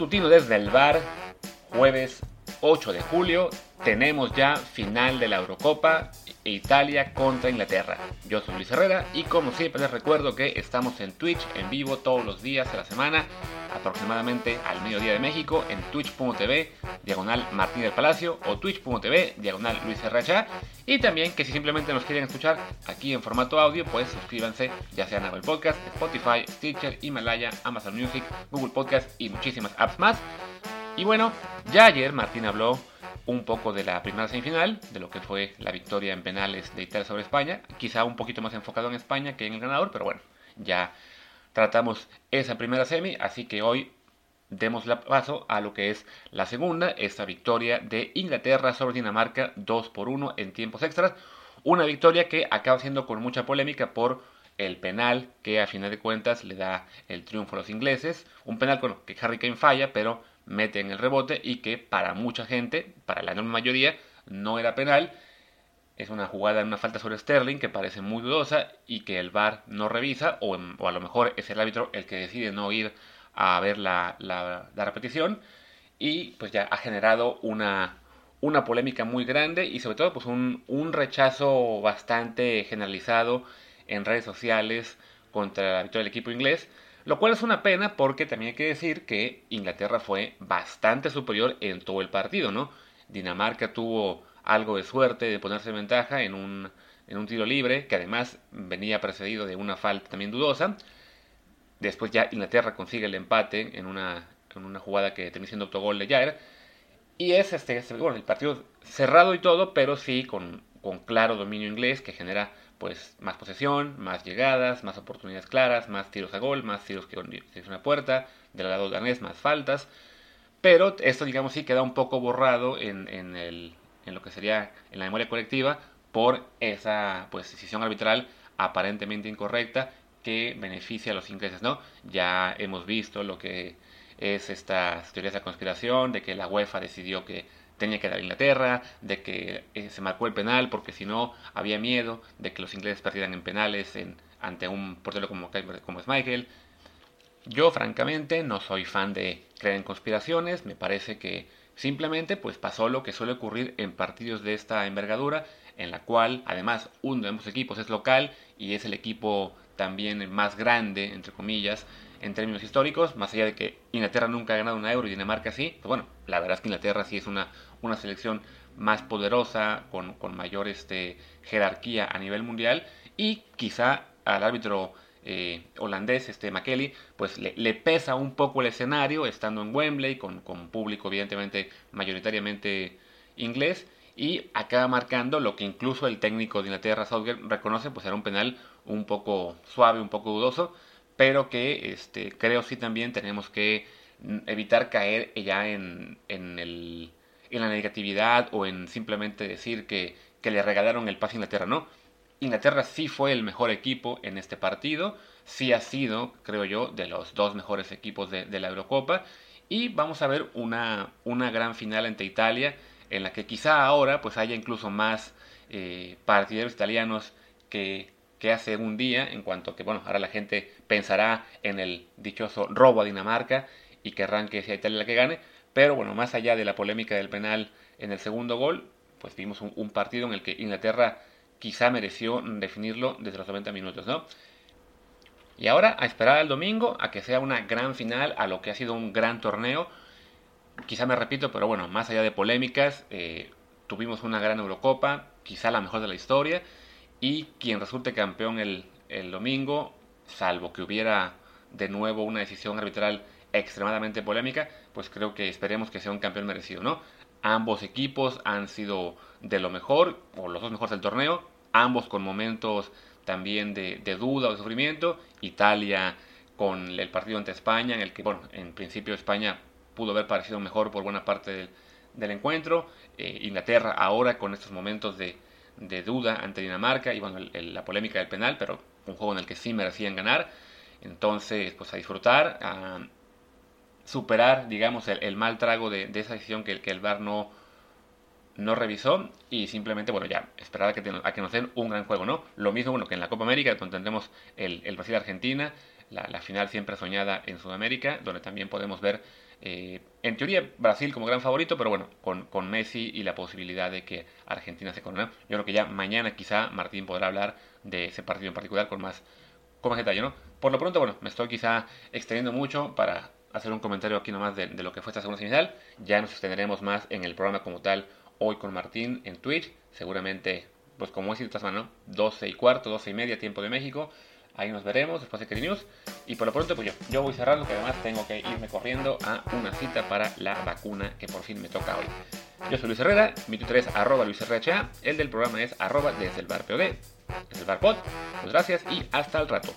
Matutino desde el bar, jueves 8 de julio, tenemos ya final de la Eurocopa Italia contra Inglaterra. Yo soy Luis Herrera y como siempre les recuerdo que estamos en Twitch en vivo todos los días de la semana, aproximadamente al mediodía de México, en twitch.tv, diagonal Martín del Palacio o twitch.tv, diagonal Luis Herrera. Y también que si simplemente nos quieren escuchar aquí en formato audio, pues suscríbanse ya sea en Apple Podcast, Spotify, Stitcher, Himalaya, Amazon Music, Google Podcast y muchísimas apps más. Y bueno, ya ayer Martín habló un poco de la primera semifinal, de lo que fue la victoria en penales de Italia sobre España, quizá un poquito más enfocado en España que en el ganador, pero bueno, ya tratamos esa primera semi, así que hoy demos la paso a lo que es la segunda, esta victoria de Inglaterra sobre Dinamarca 2 por 1 en tiempos extras, una victoria que acaba siendo con mucha polémica por el penal que a final de cuentas le da el triunfo a los ingleses, un penal que Harry Kane falla, pero mete en el rebote y que para mucha gente, para la enorme mayoría, no era penal. Es una jugada una falta sobre Sterling que parece muy dudosa y que el VAR no revisa o, a lo mejor es el árbitro el que decide no ir a ver la, repetición y pues ya ha generado una, una polémica muy grande y sobre todo pues un, un rechazo bastante generalizado en redes sociales contra la victoria del equipo inglés lo cual es una pena porque también hay que decir que Inglaterra fue bastante superior en todo el partido, ¿no? Dinamarca tuvo algo de suerte de ponerse en ventaja en un, en un tiro libre, que además venía precedido de una falta también dudosa. Después ya Inglaterra consigue el empate en una, en una jugada que termina siendo autogol de Jair. Y es este, bueno, el partido cerrado y todo, pero sí con, con claro dominio inglés que genera pues más posesión, más llegadas, más oportunidades claras, más tiros a gol, más tiros que es una puerta, del lado danés más faltas, pero esto digamos sí queda un poco borrado en, en, el, en lo que sería en la memoria colectiva por esa pues decisión arbitral aparentemente incorrecta que beneficia a los ingleses, ¿no? Ya hemos visto lo que es esta teoría de la conspiración, de que la UEFA decidió que tenía que dar Inglaterra, de que eh, se marcó el penal porque si no había miedo de que los ingleses perdieran en penales en, ante un portero como, como es Michael. Yo francamente no soy fan de creer en conspiraciones, me parece que simplemente pues pasó lo que suele ocurrir en partidos de esta envergadura, en la cual además uno de ambos equipos es local y es el equipo también más grande, entre comillas, en términos históricos, más allá de que Inglaterra nunca ha ganado una euro y Dinamarca sí, pues bueno, la verdad es que Inglaterra sí es una, una selección más poderosa, con, con mayor este, jerarquía a nivel mundial y quizá al árbitro eh, holandés, este McKelly, pues le, pesa un poco el escenario estando en Wembley con, con público evidentemente mayoritariamente inglés y acaba marcando lo que incluso el técnico de Inglaterra, Southgate, reconoce, pues era un penal un poco suave, un poco dudoso, pero que este, creo sí también tenemos que evitar caer ya en, en, el, en la negatividad o en simplemente decir que, que le regalaron el pase a Inglaterra. No, Inglaterra sí fue el mejor equipo en este partido, sí ha sido, creo yo, de los dos mejores equipos de, la Eurocopa y vamos a ver una, una gran final ante Italia en la que quizá ahora pues haya incluso más eh, partidarios italianos que, que hace un día, en cuanto que, bueno, ahora la gente pensará en el dichoso robo a Dinamarca y querrán que sea Italia la que gane, pero bueno, más allá de la polémica del penal en el segundo gol, pues vimos un, partido en el que Inglaterra quizá mereció definirlo desde los 90 minutos, ¿no? Y ahora a esperar al domingo a que sea una gran final, a lo que ha sido un gran torneo. Quizá me repito, pero bueno, más allá de polémicas, eh, tuvimos una gran Eurocopa, quizá la mejor de la historia y quien resulte campeón el, domingo, salvo que hubiera de nuevo una decisión arbitral extremadamente polémica, pues creo que esperemos que sea un campeón merecido, ¿no? Ambos equipos han sido de lo mejor, o los dos mejores del torneo, ambos con momentos también de, duda o de sufrimiento, Italia con el partido ante España, en el que, bueno, en principio España pudo haber parecido mejor por buena parte del, encuentro, eh, Inglaterra ahora con estos momentos de, de duda ante Dinamarca y bueno, la polémica del penal, pero un juego en el que sí merecían ganar. Entonces, pues a disfrutar, a superar, digamos, el, mal trago de, esa decisión que, que el VAR no, no revisó y simplemente, bueno, ya, esperar a que, a que nos den un gran juego, ¿no? Lo mismo, bueno, que en la Copa América, donde tendremos el, el Brasil-Argentina, la, la, final siempre soñada en Sudamérica, donde también podemos ver Eh, en teoría, Brasil como gran favorito, pero bueno, con, Messi y la posibilidad de que Argentina se corona. Yo creo que ya mañana quizá Martín podrá hablar de ese partido en particular con más, con más detalle, ¿no? Por lo pronto, bueno, me estoy quizá extendiendo mucho para hacer un comentario aquí nomás de, de lo que fue esta segunda semifinal. Ya nos extenderemos más en el programa como tal hoy con Martín en Twitch. Seguramente, pues como es esta semana, 12 y cuarto, 12 y media, tiempo de México. Ahí nos veremos después de Kelly News. Y por lo pronto, pues yo, yo voy cerrando, que además tengo que irme corriendo a una cita para la vacuna que por fin me toca hoy. Yo soy Luis Herrera, mi Twitter es arroba LuisRHA, el del programa es arroba desde el bar POD, desde el bar pod. Pues gracias y hasta el rato.